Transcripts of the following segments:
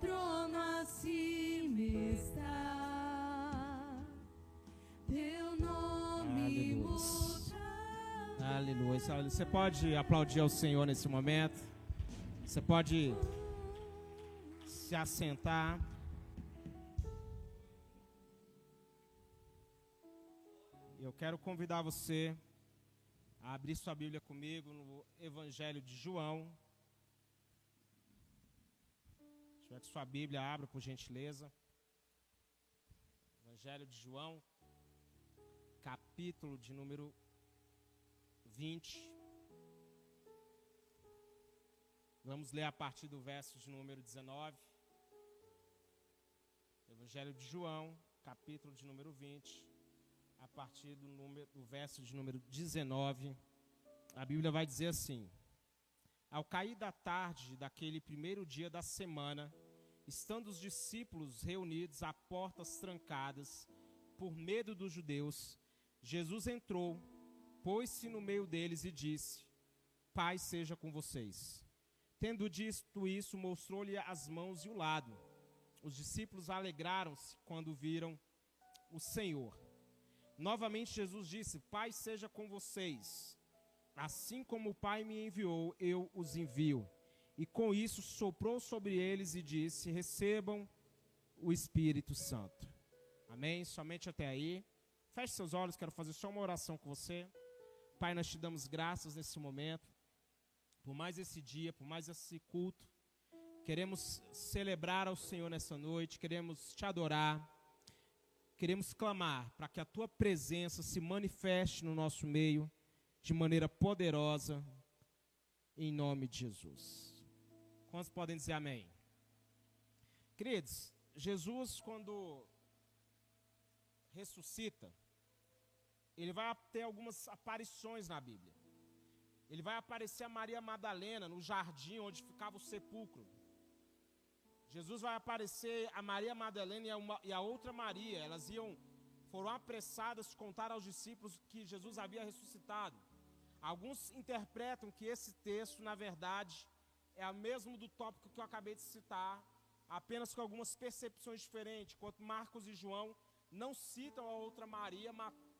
trono acima está, teu nome muda. Aleluia. Você pode aplaudir ao Senhor nesse momento. Você pode se assentar. Eu quero convidar você a abrir sua Bíblia comigo no Evangelho de João. Se tiver com sua Bíblia, abra por gentileza. Evangelho de João, capítulo de número 20. Vamos ler a partir do verso de número 19. Evangelho de João, capítulo de número 20, a partir do, número, do verso de número 19. A Bíblia vai dizer assim: Ao cair da tarde daquele primeiro dia da semana, estando os discípulos reunidos a portas trancadas, por medo dos judeus, Jesus entrou, pôs-se no meio deles e disse: Paz seja com vocês. Tendo dito isso, mostrou-lhe as mãos e o lado. Os discípulos alegraram-se quando viram o Senhor. Novamente Jesus disse: Pai seja com vocês. Assim como o Pai me enviou, eu os envio. E com isso soprou sobre eles e disse: Recebam o Espírito Santo. Amém? Somente até aí. Feche seus olhos, quero fazer só uma oração com você. Pai, nós te damos graças nesse momento, por mais esse dia, por mais esse culto. Queremos celebrar ao Senhor nessa noite, queremos te adorar, queremos clamar para que a tua presença se manifeste no nosso meio de maneira poderosa, em nome de Jesus. Quantos podem dizer amém? Queridos, Jesus, quando ressuscita, ele vai ter algumas aparições na Bíblia. Ele vai aparecer a Maria Madalena no jardim onde ficava o sepulcro. Jesus vai aparecer a Maria Madalena e a, uma, e a outra Maria. Elas iam, foram apressadas contar aos discípulos que Jesus havia ressuscitado. Alguns interpretam que esse texto, na verdade, é o mesmo do tópico que eu acabei de citar, apenas com algumas percepções diferentes. Enquanto Marcos e João não citam a outra Maria,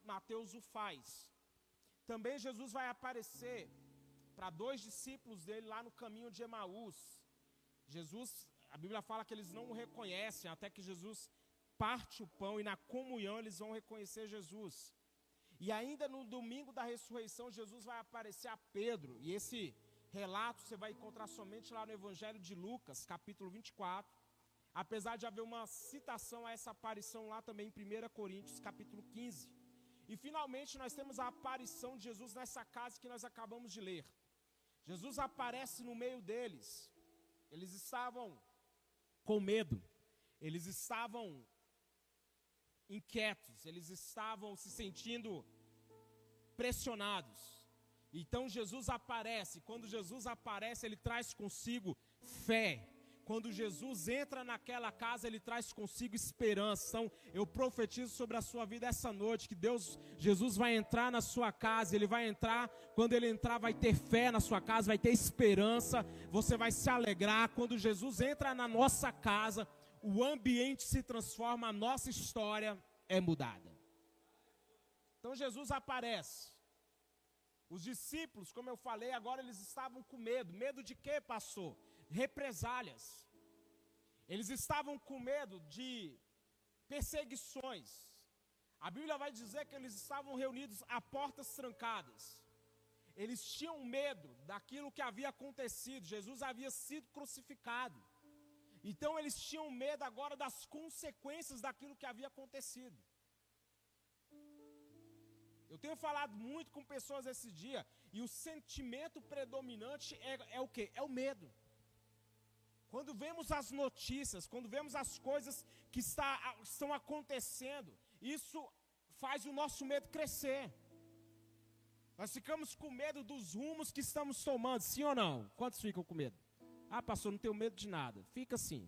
Mateus o faz. Também Jesus vai aparecer para dois discípulos dele lá no caminho de Emaús. Jesus a Bíblia fala que eles não o reconhecem, até que Jesus parte o pão e na comunhão eles vão reconhecer Jesus. E ainda no domingo da ressurreição, Jesus vai aparecer a Pedro, e esse relato você vai encontrar somente lá no Evangelho de Lucas, capítulo 24. Apesar de haver uma citação a essa aparição lá também em 1 Coríntios, capítulo 15. E finalmente nós temos a aparição de Jesus nessa casa que nós acabamos de ler. Jesus aparece no meio deles. Eles estavam com medo, eles estavam inquietos, eles estavam se sentindo pressionados. Então Jesus aparece, quando Jesus aparece, ele traz consigo fé, quando Jesus entra naquela casa, ele traz consigo esperança. Então, eu profetizo sobre a sua vida essa noite que Deus, Jesus vai entrar na sua casa, ele vai entrar, quando ele entrar vai ter fé na sua casa, vai ter esperança, você vai se alegrar quando Jesus entra na nossa casa, o ambiente se transforma, a nossa história é mudada. Então Jesus aparece. Os discípulos, como eu falei, agora eles estavam com medo. Medo de quê, pastor? represálias. Eles estavam com medo de perseguições. A Bíblia vai dizer que eles estavam reunidos a portas trancadas. Eles tinham medo daquilo que havia acontecido. Jesus havia sido crucificado. Então eles tinham medo agora das consequências daquilo que havia acontecido. Eu tenho falado muito com pessoas esse dia, e o sentimento predominante é, é o que? É o medo. Quando vemos as notícias, quando vemos as coisas que está, estão acontecendo, isso faz o nosso medo crescer. Nós ficamos com medo dos rumos que estamos tomando, sim ou não? Quantos ficam com medo? Ah, pastor, não tenho medo de nada. Fica assim.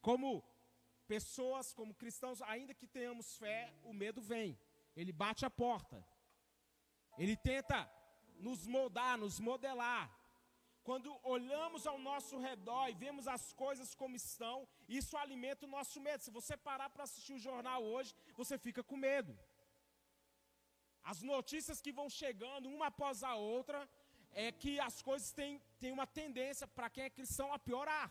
Como pessoas, como cristãos, ainda que tenhamos fé, o medo vem. Ele bate a porta. Ele tenta nos moldar, nos modelar. Quando olhamos ao nosso redor e vemos as coisas como estão, isso alimenta o nosso medo. Se você parar para assistir o jornal hoje, você fica com medo. As notícias que vão chegando uma após a outra é que as coisas têm, têm uma tendência, para quem é cristão, a piorar.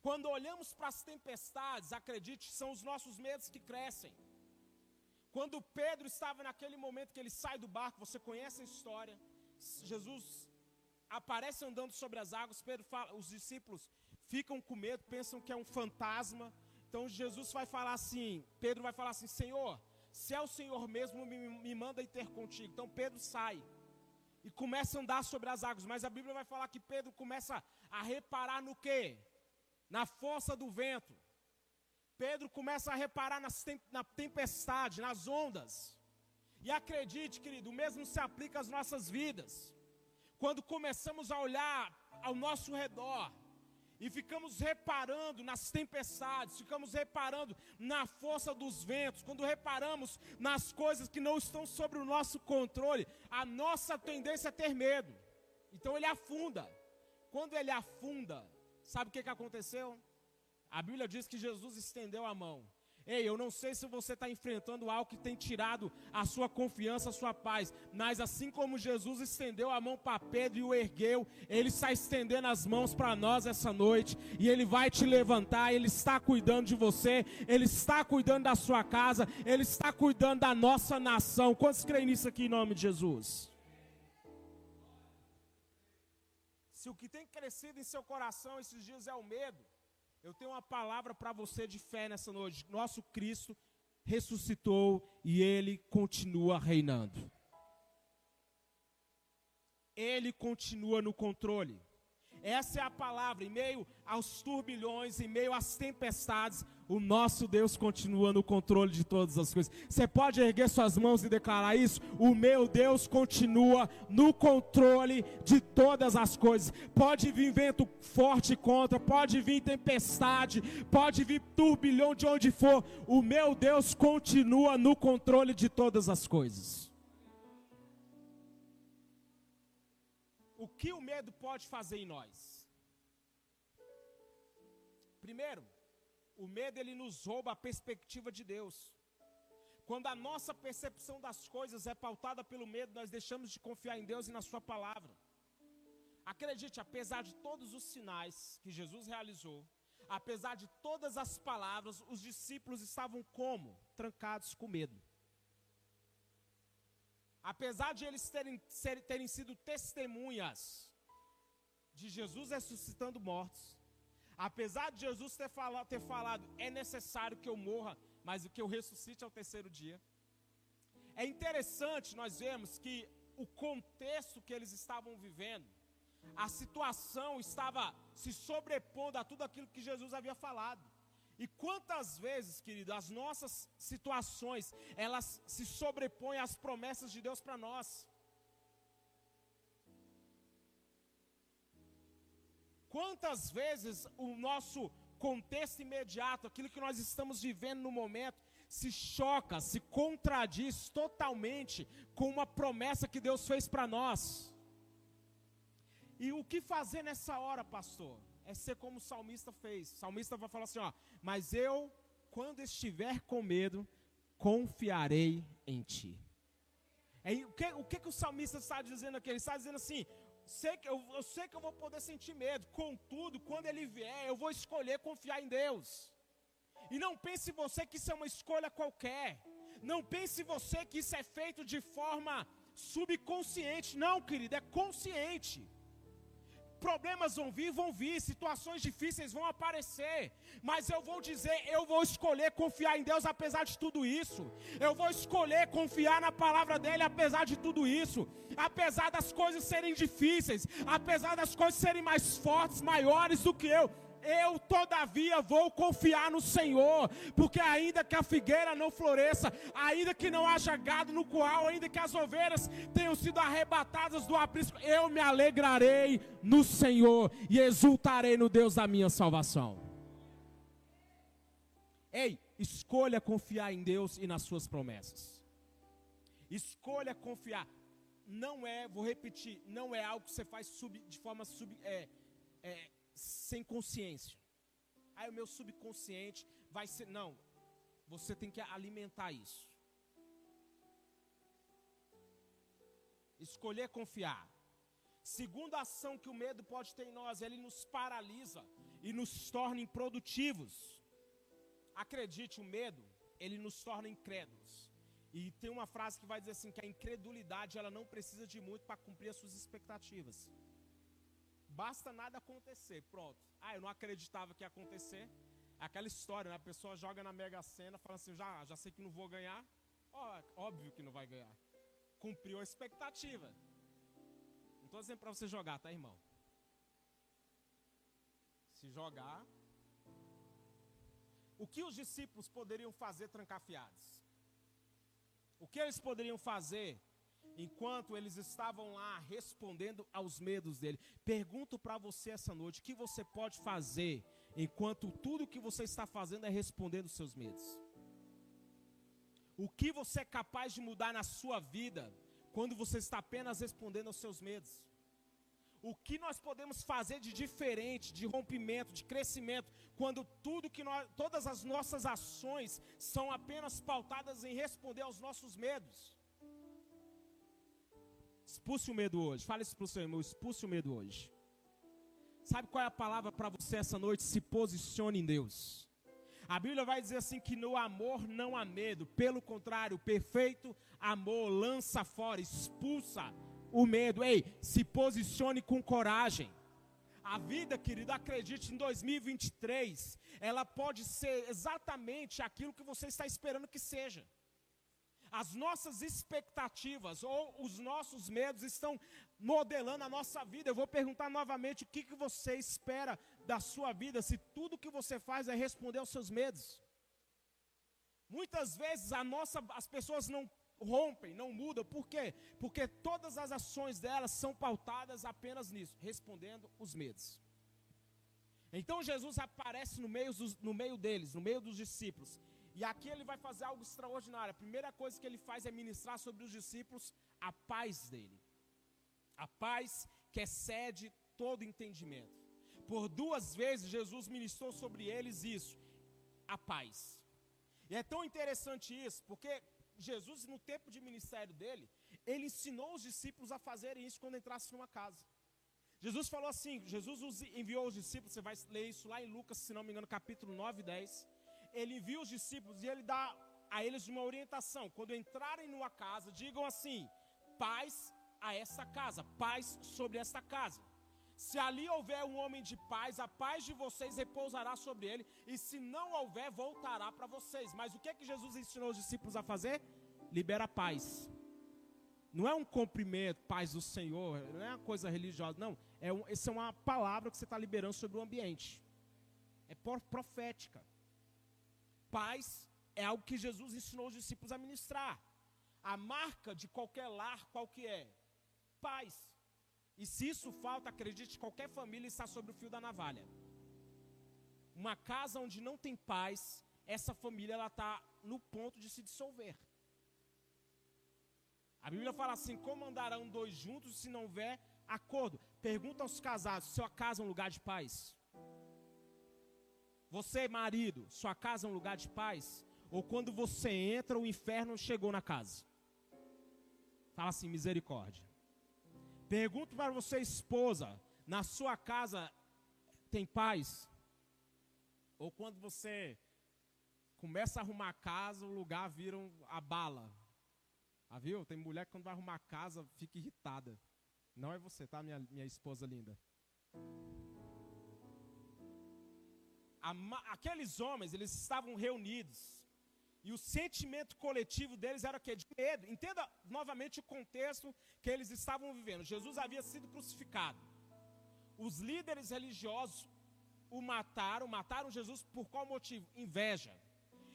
Quando olhamos para as tempestades, acredite, são os nossos medos que crescem. Quando Pedro estava naquele momento que ele sai do barco, você conhece a história. Jesus aparece andando sobre as águas, Pedro fala, os discípulos ficam com medo, pensam que é um fantasma. Então Jesus vai falar assim, Pedro vai falar assim: Senhor, se é o Senhor mesmo, me, me manda ir ter contigo. Então Pedro sai e começa a andar sobre as águas. Mas a Bíblia vai falar que Pedro começa a reparar no que? Na força do vento. Pedro começa a reparar tem, na tempestade, nas ondas. E acredite, querido, o mesmo se aplica às nossas vidas. Quando começamos a olhar ao nosso redor, e ficamos reparando nas tempestades, ficamos reparando na força dos ventos, quando reparamos nas coisas que não estão sobre o nosso controle, a nossa tendência é ter medo. Então ele afunda. Quando ele afunda, sabe o que, que aconteceu? A Bíblia diz que Jesus estendeu a mão. Ei, eu não sei se você está enfrentando algo que tem tirado a sua confiança, a sua paz, mas assim como Jesus estendeu a mão para Pedro e o ergueu, Ele está estendendo as mãos para nós essa noite, e Ele vai te levantar, Ele está cuidando de você, Ele está cuidando da sua casa, Ele está cuidando da nossa nação. Quantos creem nisso aqui em nome de Jesus? Se o que tem crescido em seu coração esses dias é o medo, eu tenho uma palavra para você de fé nessa noite. Nosso Cristo ressuscitou e ele continua reinando. Ele continua no controle. Essa é a palavra. Em meio aos turbilhões, em meio às tempestades, o nosso Deus continua no controle de todas as coisas. Você pode erguer suas mãos e declarar isso? O meu Deus continua no controle de todas as coisas. Pode vir vento forte contra, pode vir tempestade, pode vir turbilhão de onde for. O meu Deus continua no controle de todas as coisas. O que o medo pode fazer em nós? Primeiro, o medo ele nos rouba a perspectiva de Deus. Quando a nossa percepção das coisas é pautada pelo medo, nós deixamos de confiar em Deus e na Sua palavra. Acredite, apesar de todos os sinais que Jesus realizou, apesar de todas as palavras, os discípulos estavam como? Trancados com medo. Apesar de eles terem, terem sido testemunhas de Jesus ressuscitando mortos, Apesar de Jesus ter falado, ter falado, é necessário que eu morra, mas o que eu ressuscite ao terceiro dia. É interessante nós vemos que o contexto que eles estavam vivendo, a situação estava se sobrepondo a tudo aquilo que Jesus havia falado. E quantas vezes, querido, as nossas situações, elas se sobrepõem às promessas de Deus para nós. Quantas vezes o nosso contexto imediato, aquilo que nós estamos vivendo no momento, se choca, se contradiz totalmente com uma promessa que Deus fez para nós. E o que fazer nessa hora, pastor? É ser como o salmista fez. O salmista vai falar assim: ó, mas eu, quando estiver com medo, confiarei em ti. É, o, que, o que, que o salmista está dizendo aqui? Ele está dizendo assim: sei que eu, eu sei que eu vou poder sentir medo, contudo, quando ele vier, eu vou escolher confiar em Deus. E não pense você que isso é uma escolha qualquer. Não pense você que isso é feito de forma subconsciente. Não, querido, é consciente. Problemas vão vir, vão vir, situações difíceis vão aparecer, mas eu vou dizer, eu vou escolher confiar em Deus apesar de tudo isso. Eu vou escolher confiar na palavra dele apesar de tudo isso. Apesar das coisas serem difíceis, apesar das coisas serem mais fortes, maiores do que eu, eu, todavia, vou confiar no Senhor, porque ainda que a figueira não floresça, ainda que não haja gado no curral, ainda que as ovelhas tenham sido arrebatadas do aprisco, eu me alegrarei no Senhor e exultarei no Deus da minha salvação. Ei, escolha confiar em Deus e nas suas promessas. Escolha confiar. não é, vou repetir, não é algo que você faz sub, de forma sub, é, é, sem consciência. Aí o meu subconsciente vai ser. Não, você tem que alimentar isso. Escolher confiar. Segunda ação que o medo pode ter em nós, ele nos paralisa e nos torna improdutivos. Acredite, o medo, ele nos torna incrédulos. E tem uma frase que vai dizer assim que a incredulidade ela não precisa de muito para cumprir as suas expectativas. Basta nada acontecer, pronto. Ah, eu não acreditava que ia acontecer. Aquela história, né? a pessoa joga na Mega Sena, fala assim, já, já sei que não vou ganhar. Ó, óbvio que não vai ganhar. Cumpriu a expectativa. Não estou dizendo para você jogar, tá, irmão? Se jogar. O que os discípulos poderiam fazer trancafiados? O que eles poderiam fazer enquanto eles estavam lá respondendo aos medos dele? Pergunto para você essa noite: o que você pode fazer enquanto tudo que você está fazendo é respondendo os seus medos? O que você é capaz de mudar na sua vida quando você está apenas respondendo aos seus medos? O que nós podemos fazer de diferente, de rompimento, de crescimento, quando tudo que nós, todas as nossas ações são apenas pautadas em responder aos nossos medos? Expulse o medo hoje. Fale isso para o seu irmão, expulse o medo hoje. Sabe qual é a palavra para você essa noite? Se posicione em Deus. A Bíblia vai dizer assim que no amor não há medo, pelo contrário, o perfeito amor lança fora, expulsa o medo. Ei, se posicione com coragem. A vida, querido, acredite, em 2023, ela pode ser exatamente aquilo que você está esperando que seja. As nossas expectativas ou os nossos medos estão modelando a nossa vida. Eu vou perguntar novamente o que, que você espera da sua vida, se tudo que você faz é responder aos seus medos. Muitas vezes a nossa, as pessoas não rompem, não mudam. Por quê? Porque todas as ações delas são pautadas apenas nisso, respondendo os medos. Então Jesus aparece no meio, no meio deles, no meio dos discípulos. E aqui ele vai fazer algo extraordinário. A primeira coisa que ele faz é ministrar sobre os discípulos a paz dele. A paz que excede todo entendimento. Por duas vezes Jesus ministrou sobre eles isso, a paz. E é tão interessante isso, porque Jesus, no tempo de ministério dele, ele ensinou os discípulos a fazerem isso quando entrassem numa casa. Jesus falou assim: Jesus enviou os discípulos, você vai ler isso lá em Lucas, se não me engano, capítulo 9 e 10. Ele envia os discípulos e ele dá a eles uma orientação. Quando entrarem numa casa, digam assim: paz a essa casa, paz sobre esta casa. Se ali houver um homem de paz, a paz de vocês repousará sobre ele, e se não houver, voltará para vocês. Mas o que é que Jesus ensinou os discípulos a fazer? Libera a paz. Não é um cumprimento, paz do Senhor, não é uma coisa religiosa, não. É um, essa é uma palavra que você está liberando sobre o ambiente. É profética. Paz é algo que Jesus ensinou os discípulos a ministrar. A marca de qualquer lar, qual que é? Paz. E se isso falta, acredite, qualquer família está sobre o fio da navalha. Uma casa onde não tem paz, essa família ela está no ponto de se dissolver. A Bíblia fala assim: como andarão dois juntos se não houver acordo? Pergunta aos casados: sua casa é um lugar de paz? Você, marido, sua casa é um lugar de paz? Ou quando você entra, o inferno chegou na casa? Fala assim: misericórdia. Pergunto para você, esposa, na sua casa tem paz? Ou quando você começa a arrumar a casa, o lugar vira a bala? Ah, viu? Tem mulher que quando vai arrumar a casa fica irritada. Não é você, tá, minha, minha esposa linda? Aqueles homens, eles estavam reunidos e o sentimento coletivo deles era o quê? De medo. Entenda novamente o contexto que eles estavam vivendo. Jesus havia sido crucificado. Os líderes religiosos o mataram, mataram Jesus por qual motivo? Inveja.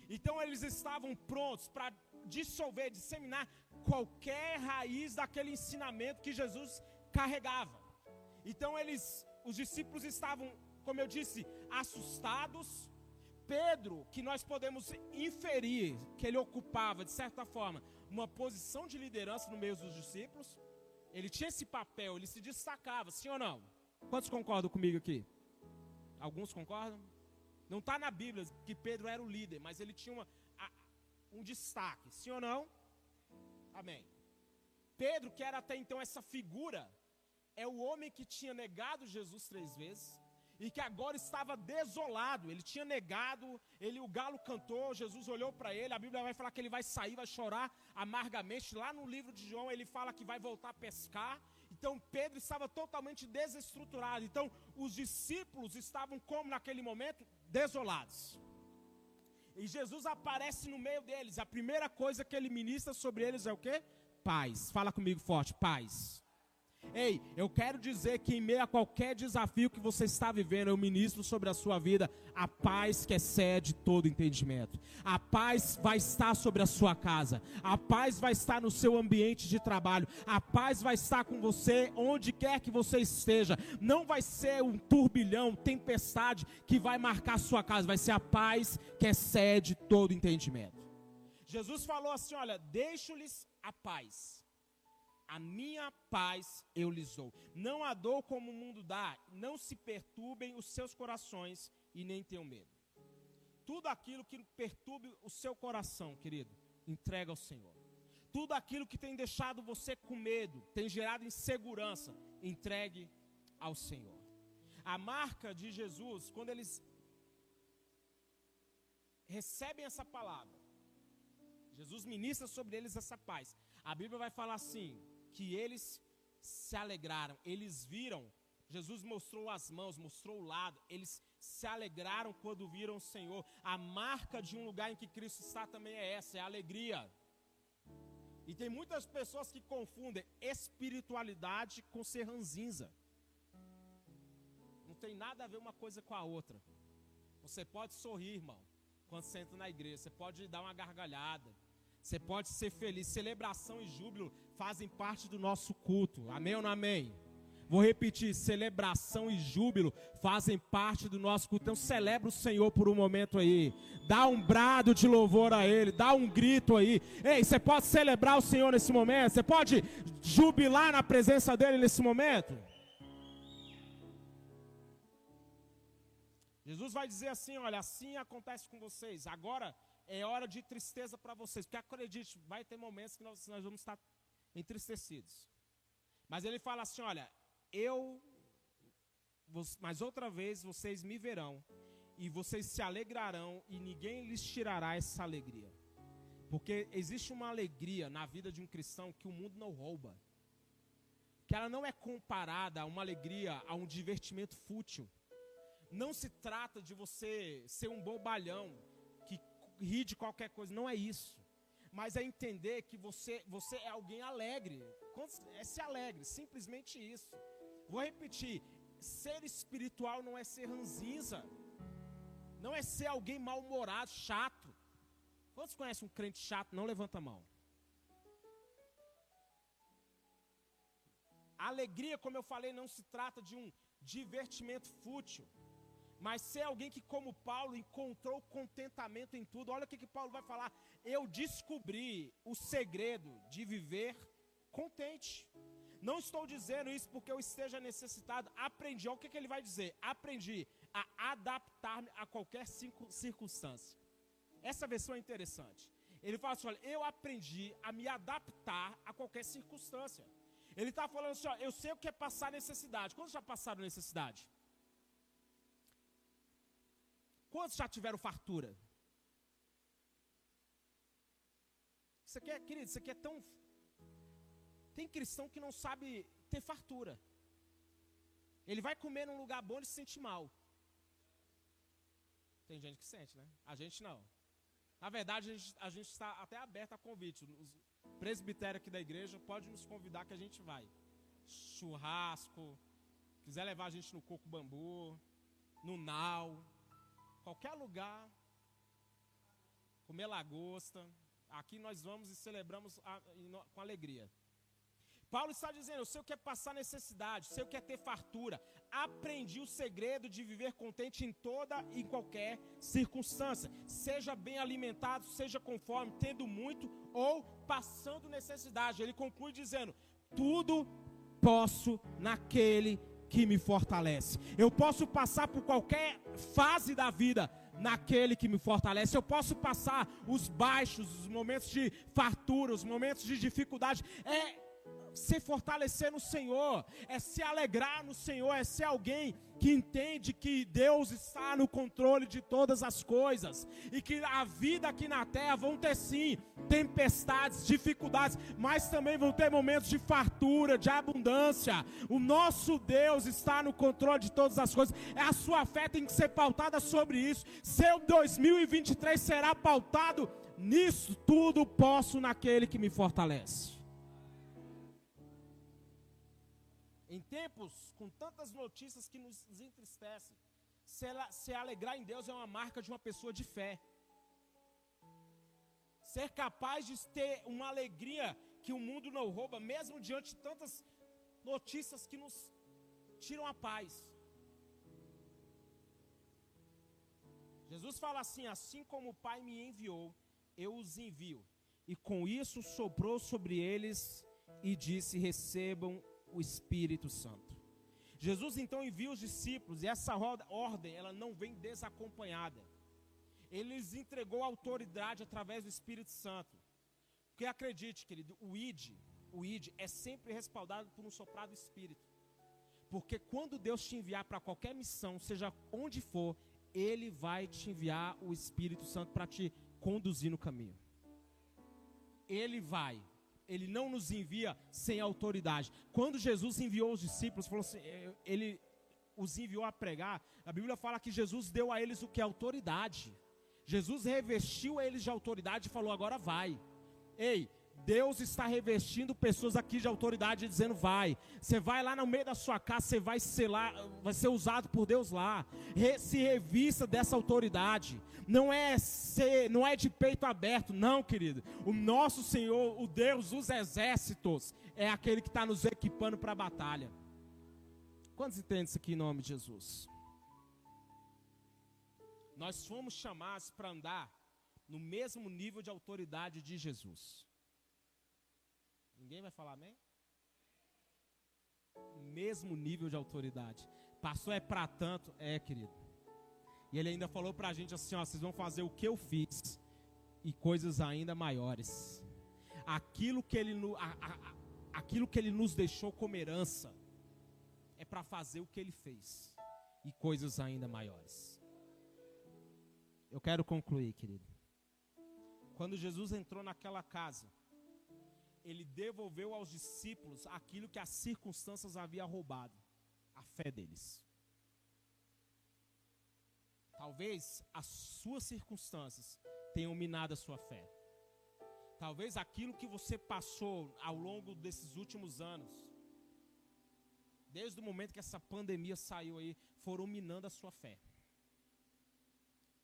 Então eles estavam prontos para dissolver, disseminar qualquer raiz daquele ensinamento que Jesus carregava. Então eles, os discípulos estavam, como eu disse, assustados, Pedro, que nós podemos inferir que ele ocupava, de certa forma, uma posição de liderança no meio dos discípulos, Ele tinha esse papel, ele se destacava, sim ou não? Quantos concordam comigo aqui? Alguns concordam? Não está na Bíblia que Pedro era o líder, mas ele tinha uma, um destaque, sim ou não? Amém. Pedro, que era até então essa figura, é o homem que tinha negado Jesus três vezes e que agora estava desolado. Ele tinha negado, ele o galo cantou, Jesus olhou para ele. A Bíblia vai falar que ele vai sair, vai chorar amargamente. Lá no livro de João ele fala que vai voltar a pescar. Então Pedro estava totalmente desestruturado. Então os discípulos estavam como naquele momento desolados. E Jesus aparece no meio deles. A primeira coisa que ele ministra sobre eles é o quê? Paz. Fala comigo forte, paz. Ei, eu quero dizer que em meio a qualquer desafio que você está vivendo, eu ministro sobre a sua vida a paz que excede todo entendimento. A paz vai estar sobre a sua casa. A paz vai estar no seu ambiente de trabalho. A paz vai estar com você onde quer que você esteja. Não vai ser um turbilhão, tempestade que vai marcar a sua casa. Vai ser a paz que excede todo entendimento. Jesus falou assim: Olha, deixo-lhes a paz a minha paz eu lhes dou. Não a dou como o mundo dá. Não se perturbem os seus corações e nem tenham medo. Tudo aquilo que perturbe o seu coração, querido, entrega ao Senhor. Tudo aquilo que tem deixado você com medo, tem gerado insegurança, entregue ao Senhor. A marca de Jesus, quando eles recebem essa palavra, Jesus ministra sobre eles essa paz. A Bíblia vai falar assim: que eles se alegraram, eles viram, Jesus mostrou as mãos, mostrou o lado, eles se alegraram quando viram o Senhor. A marca de um lugar em que Cristo está também é essa, é a alegria. E tem muitas pessoas que confundem espiritualidade com ser ranzinza. Não tem nada a ver uma coisa com a outra. Você pode sorrir, irmão, quando você entra na igreja, você pode dar uma gargalhada, você pode ser feliz. Celebração e júbilo fazem parte do nosso culto. Amém ou não amém? Vou repetir: celebração e júbilo fazem parte do nosso culto. Então celebra o Senhor por um momento aí. Dá um brado de louvor a Ele, dá um grito aí. Ei, você pode celebrar o Senhor nesse momento? Você pode jubilar na presença dEle nesse momento? Jesus vai dizer assim: olha, assim acontece com vocês. Agora é hora de tristeza para vocês. Porque acredite, vai ter momentos que nós, nós vamos estar entristecidos. Mas ele fala assim: olha, eu, mas outra vez vocês me verão, e vocês se alegrarão, e ninguém lhes tirará essa alegria. Porque existe uma alegria na vida de um cristão que o mundo não rouba. Que ela não é comparada a uma alegria, a um divertimento fútil. Não se trata de você ser um bobalhão rir de qualquer coisa, não é isso. Mas é entender que você, você é alguém alegre. É ser alegre, simplesmente isso. Vou repetir: ser espiritual não é ser ranzinza, não é ser alguém mal-humorado, chato. Quantos conhecem um crente chato? Não levanta a mão. A alegria, como eu falei, não se trata de um divertimento fútil mas ser alguém que, como Paulo, encontrou contentamento em tudo. Olha o que, que Paulo vai falar. Eu descobri o segredo de viver contente. Não estou dizendo isso porque eu esteja necessitado. Aprendi. Olha o que, que ele vai dizer. Aprendi a adaptar-me a qualquer circunstância. Essa versão é interessante. Ele fala assim: olha, eu aprendi a me adaptar a qualquer circunstância. Ele está falando assim: ó, eu sei o que é passar necessidade. Quantos já passaram necessidade? Quantos já tiveram fartura? Isso aqui é, querido, isso aqui é tão. Tem cristão que não sabe ter fartura. Ele vai comer num lugar bom e se sente mal. Tem gente que sente, né? A gente não. Na verdade, a gente, está até aberto a convite. O presbitério aqui da igreja pode nos convidar que a gente vai. Churrasco, quiser levar a gente no coco bambu, no nau, qualquer lugar, comer lagosta. Aqui nós vamos e celebramos a, com alegria. Paulo está dizendo: eu sei o que é passar necessidade, sei o que é ter fartura. Aprendi o segredo de viver contente em toda e qualquer circunstância. Seja bem alimentado, seja conforme, tendo muito ou passando necessidade. Ele conclui dizendo: tudo posso naquele que me fortalece. Eu posso passar por qualquer fase da vida naquele que me fortalece. Eu posso passar os baixos, os momentos de fartura, os momentos de dificuldade. É se fortalecer no Senhor, é se alegrar no Senhor, é ser alguém que entende que Deus está no controle de todas as coisas e que a vida aqui na terra vão ter sim tempestades, dificuldades, mas também vão ter momentos de fartura, de abundância. O nosso Deus está no controle de todas as coisas. A sua fé tem que ser pautada sobre isso. Seu 2023 será pautado nisso. Tudo posso naquele que me fortalece. Em tempos com tantas notícias que nos entristecem, se, ela, se alegrar em Deus é uma marca de uma pessoa de fé. Ser capaz de ter uma alegria que o mundo não rouba, mesmo diante de tantas notícias que nos tiram a paz. Jesus fala assim: assim como o Pai me enviou, eu os envio. E com isso soprou sobre eles e disse: recebam o Espírito Santo. Jesus então envia os discípulos e essa ordem ela não vem desacompanhada. Ele lhes entregou autoridade através do Espírito Santo. Porque acredite, querido, o ID, o ID é sempre respaldado por um soprado Espírito. Porque quando Deus te enviar para qualquer missão, seja onde for, Ele vai te enviar o Espírito Santo para te conduzir no caminho. Ele vai ele não nos envia sem autoridade. Quando Jesus enviou os discípulos, falou assim, é, ele os enviou a pregar, a Bíblia fala que Jesus deu a eles o que? Autoridade. Jesus revestiu eles de autoridade e falou: agora vai. Ei, Deus está revestindo pessoas aqui de autoridade, dizendo: vai. Você vai lá no meio da sua casa, você vai ser lá, vai ser usado por Deus lá. Re, se revista dessa autoridade. Não é ser, não é de peito aberto, não, querido. O nosso Senhor, o Deus dos exércitos, é aquele que está nos equipando para a batalha. Quantos entendem isso aqui em nome de Jesus? Nós fomos chamados para andar no mesmo nível de autoridade de Jesus. Ninguém vai falar amém? Mesmo nível de autoridade. Pastor é para tanto, é, querido. E ele ainda falou para a gente assim: ó, vocês vão fazer o que eu fiz e coisas ainda maiores. Aquilo que ele, a, a, aquilo que ele nos deixou como herança é para fazer o que ele fez e coisas ainda maiores. Eu quero concluir, querido. Quando Jesus entrou naquela casa, ele devolveu aos discípulos aquilo que as circunstâncias haviam roubado, a fé deles. Talvez as suas circunstâncias tenham minado a sua fé. Talvez aquilo que você passou ao longo desses últimos anos, desde o momento que essa pandemia saiu aí, foram minando a sua fé.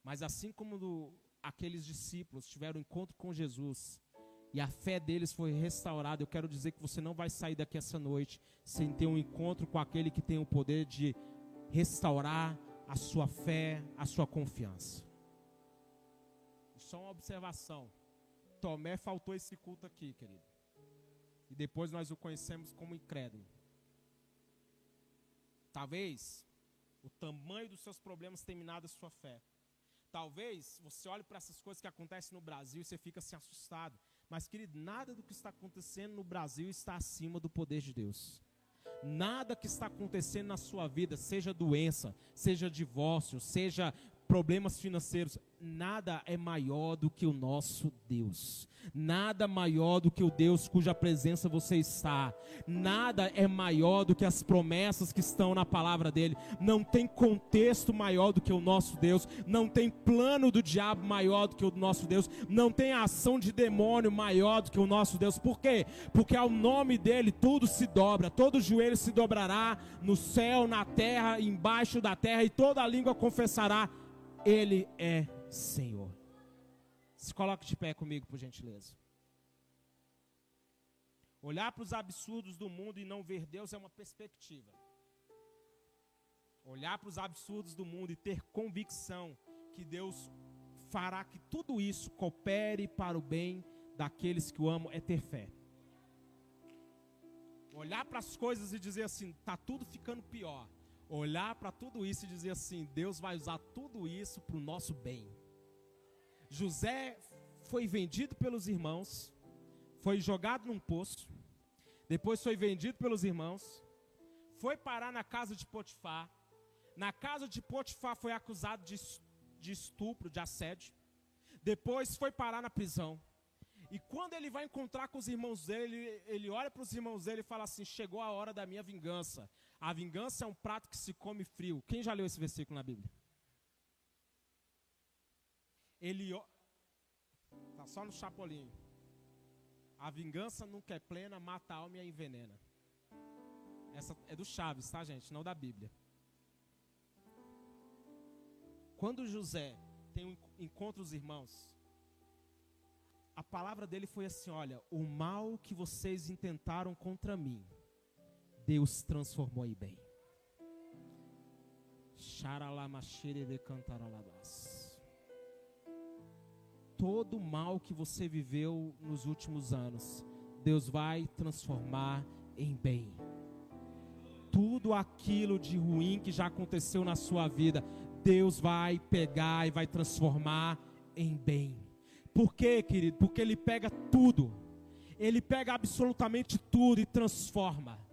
Mas assim como do, aqueles discípulos tiveram encontro com Jesus, e a fé deles foi restaurada. Eu quero dizer que você não vai sair daqui essa noite sem ter um encontro com aquele que tem o poder de restaurar a sua fé, a sua confiança. Só uma observação. Tomé faltou esse culto aqui, querido. E depois nós o conhecemos como incrédulo. Talvez o tamanho dos seus problemas tenha minado a sua fé. Talvez você olhe para essas coisas que acontecem no Brasil e você fica assim assustado. Mas, querido, nada do que está acontecendo no Brasil está acima do poder de Deus. Nada que está acontecendo na sua vida, seja doença, seja divórcio, seja problemas financeiros, nada é maior do que o nosso Deus. Nada maior do que o Deus cuja presença você está. Nada é maior do que as promessas que estão na palavra dele. Não tem contexto maior do que o nosso Deus. Não tem plano do diabo maior do que o nosso Deus. Não tem ação de demônio maior do que o nosso Deus. Por quê? Porque ao nome dele tudo se dobra. Todo joelho se dobrará no céu, na terra, embaixo da terra e toda língua confessará ele é Senhor. Se coloque de pé comigo, por gentileza. Olhar para os absurdos do mundo e não ver Deus é uma perspectiva. Olhar para os absurdos do mundo e ter convicção que Deus fará que tudo isso coopere para o bem daqueles que o amam é ter fé. Olhar para as coisas e dizer assim, tá tudo ficando pior. Olhar para tudo isso e dizer assim, Deus vai usar tudo isso para o nosso bem. José foi vendido pelos irmãos, foi jogado num poço, depois foi vendido pelos irmãos, foi parar na casa de Potifar. Na casa de Potifar foi acusado de, de estupro, de assédio. Depois foi parar na prisão. E quando ele vai encontrar com os irmãos dele, ele, ele olha para os irmãos dele e fala assim: Chegou a hora da minha vingança. A vingança é um prato que se come frio. Quem já leu esse versículo na Bíblia? Ele. Está só no chapolinho. A vingança nunca é plena, mata a alma e a envenena. Essa é do Chaves, tá, gente? Não da Bíblia. Quando José tem um encontro os irmãos, a palavra dele foi assim: olha, o mal que vocês intentaram contra mim, Deus transformou em bem. Todo mal que você viveu nos últimos anos, Deus vai transformar em bem. Tudo aquilo de ruim que já aconteceu na sua vida, Deus vai pegar e vai transformar em bem. Por quê, querido? Porque Ele pega tudo, Ele pega absolutamente tudo e transforma.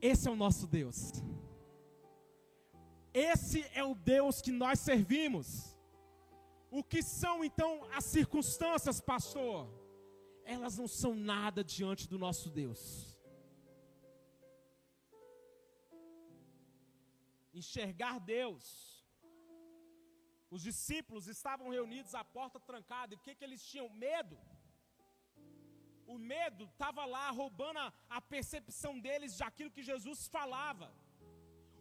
Esse é o nosso Deus. Esse é o Deus que nós servimos. O que são então as circunstâncias, pastor? Elas não são nada diante do nosso Deus. Enxergar Deus os discípulos estavam reunidos à porta trancada. E o que, que eles tinham? Medo. O medo estava lá roubando a, a percepção deles de aquilo que Jesus falava.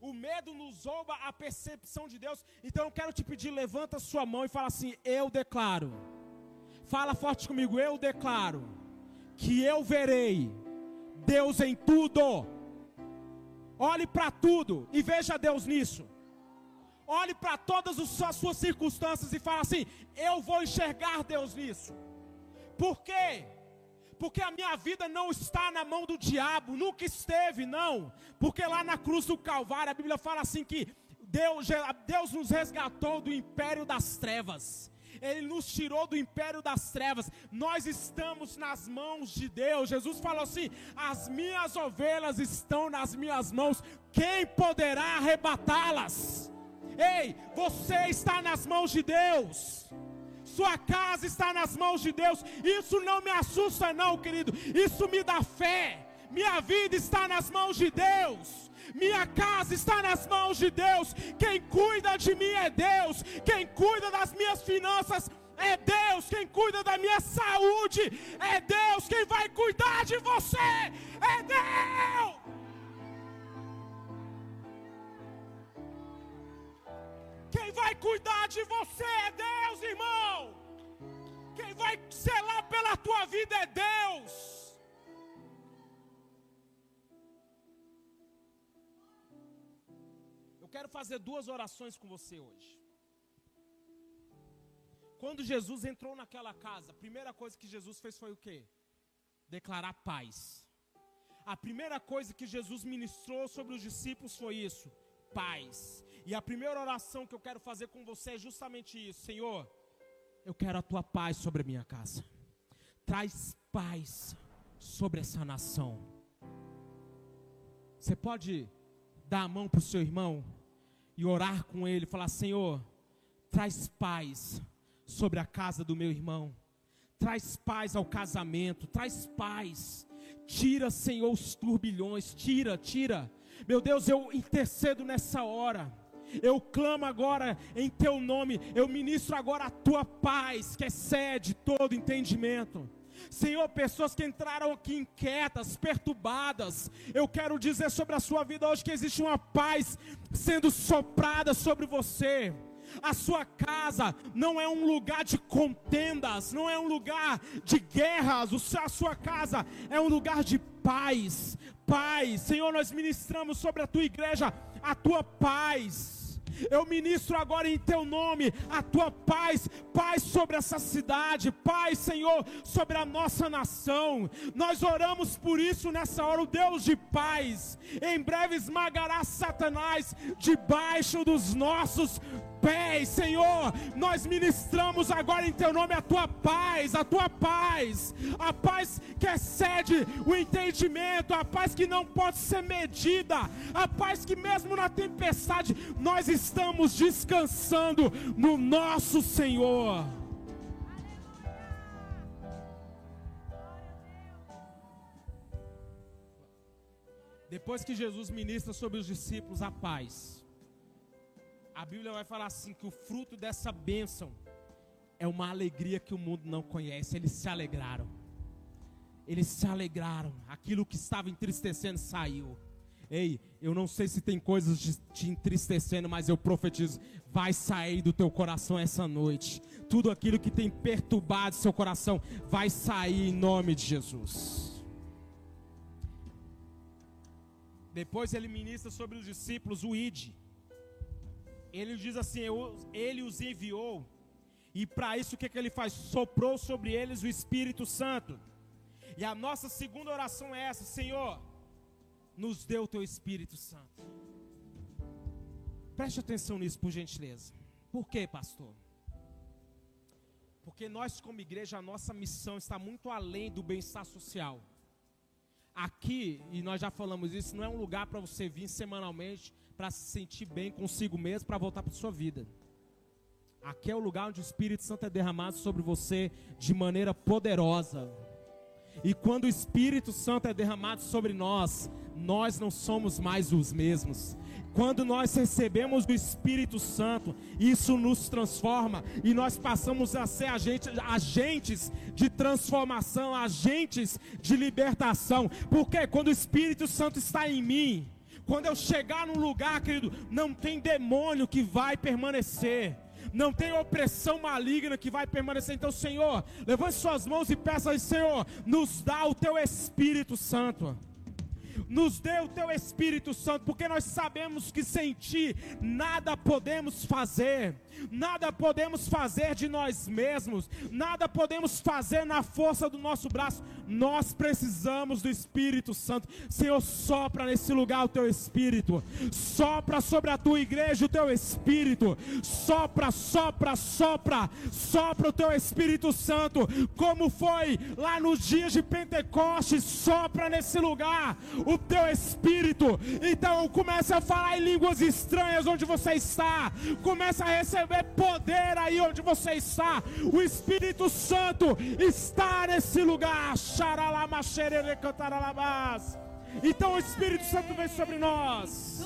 O medo nos rouba a percepção de Deus. Então eu quero te pedir, levanta sua mão e fala assim: Eu declaro. Fala forte comigo, eu declaro que eu verei Deus em tudo. Olhe para tudo e veja Deus nisso. Olhe para todas as suas circunstâncias e fale assim: Eu vou enxergar Deus nisso. Por quê? Porque a minha vida não está na mão do diabo, nunca esteve, não. Porque lá na cruz do Calvário, a Bíblia fala assim que Deus, Deus nos resgatou do império das trevas. Ele nos tirou do império das trevas. Nós estamos nas mãos de Deus. Jesus falou assim: As minhas ovelhas estão nas minhas mãos. Quem poderá arrebatá-las? Ei, você está nas mãos de Deus. Sua casa está nas mãos de Deus. Isso não me assusta, não, querido. Isso me dá fé. Minha vida está nas mãos de Deus. Minha casa está nas mãos de Deus. Quem cuida de mim é Deus. Quem cuida das minhas finanças é Deus. Quem cuida da minha saúde é Deus. Quem vai cuidar de você é Deus. Cuidar de você é Deus, irmão. Quem vai zelar pela tua vida é Deus. Eu quero fazer duas orações com você hoje. Quando Jesus entrou naquela casa, a primeira coisa que Jesus fez foi o quê? Declarar paz. A primeira coisa que Jesus ministrou sobre os discípulos foi isso: paz. E a primeira oração que eu quero fazer com você é justamente isso: Senhor, eu quero a tua paz sobre a minha casa. Traz paz sobre essa nação. Você pode dar a mão para o seu irmão e orar com ele, falar: Senhor, traz paz sobre a casa do meu irmão. Traz paz ao casamento, traz paz. Tira, Senhor, os turbilhões, tira, tira. Meu Deus, eu intercedo nessa hora eu clamo agora em teu nome, eu ministro agora a tua paz, que excede todo entendimento. Senhor, pessoas que entraram aqui inquietas, perturbadas, eu quero dizer sobre a sua vida hoje que existe uma paz sendo soprada sobre você. A sua casa não é um lugar de contendas, não é um lugar de guerras, a sua casa é um lugar de paz. Paz, Senhor, nós ministramos sobre a tua igreja a tua paz Eu ministro agora em teu nome a tua paz, paz sobre essa cidade, paz, Senhor, sobre a nossa nação. Nós oramos por isso nessa hora, o Deus de paz. Em breve esmagará Satanás debaixo dos nossos pés, Senhor. Nós ministramos agora em teu nome a tua paz, a tua paz, a paz que excede o entendimento, a paz que não pode ser medida, a paz que mesmo na tempestade nós estamos descansando no nosso Senhor. Depois que Jesus ministra sobre os discípulos a paz, a Bíblia vai falar assim: que o fruto dessa bênção é uma alegria que o mundo não conhece. Eles se alegraram. Eles se alegraram. Aquilo que estava entristecendo saiu. Ei, eu não sei se tem coisas te entristecendo, mas eu profetizo: vai sair do teu coração essa noite. Tudo aquilo que tem perturbado seu coração vai sair em nome de Jesus. Depois ele ministra sobre os discípulos o ID ele diz assim: Ele os enviou, e para isso o que, que ele faz? Soprou sobre eles o Espírito Santo. E a nossa segunda oração é essa: Senhor, nos dê o teu Espírito Santo. Preste atenção nisso, por gentileza. Por quê, pastor? Porque nós, como igreja, a nossa missão está muito além do bem-estar social. Aqui, e nós já falamos isso, não é um lugar para você vir semanalmente para se sentir bem consigo mesmo, para voltar para sua vida. Aqui é o lugar onde o Espírito Santo é derramado sobre você de maneira poderosa. E quando o Espírito Santo é derramado sobre nós, nós não somos mais os mesmos. Quando nós recebemos o Espírito Santo, isso nos transforma e nós passamos a ser agentes, agentes de transformação, agentes de libertação. Porque quando o Espírito Santo está em mim, quando eu chegar num lugar, querido, não tem demônio que vai permanecer. Não tem opressão maligna que vai permanecer. Então, Senhor, levante suas mãos e peça Senhor, nos dá o teu Espírito Santo nos dê o teu Espírito Santo, porque nós sabemos que sem ti nada podemos fazer, nada podemos fazer de nós mesmos, nada podemos fazer na força do nosso braço, nós precisamos do Espírito Santo. Senhor, sopra nesse lugar o teu Espírito, sopra sobre a tua igreja o teu Espírito, sopra, sopra, sopra, sopra o teu Espírito Santo, como foi lá nos dias de Pentecostes, sopra nesse lugar o teu Espírito. Então comece a falar em línguas estranhas onde você está, comece a receber poder aí onde você está. O Espírito Santo está nesse lugar. Então o Espírito Santo vem sobre nós.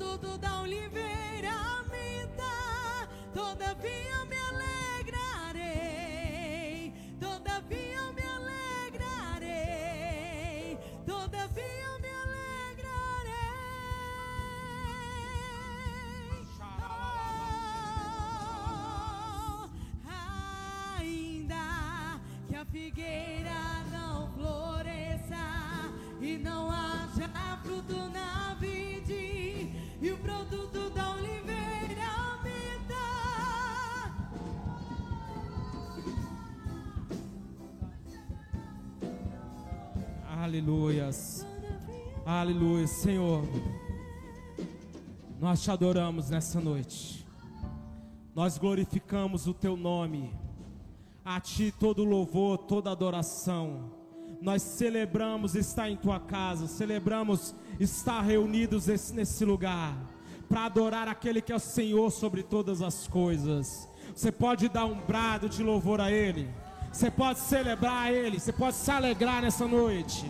Produto da oliveira dá, todavia me alegrarei, todavia me alegrarei, todavia me alegrarei. Oh, ainda que a figueira não floresça e não haja Aleluias. Aleluia, Senhor. Nós te adoramos nessa noite. Nós glorificamos o teu nome. A ti todo louvor, toda adoração. Nós celebramos estar em tua casa, celebramos estar reunidos nesse lugar para adorar aquele que é o Senhor sobre todas as coisas. Você pode dar um brado de louvor a Ele, você pode celebrar a Ele, você pode se alegrar nessa noite.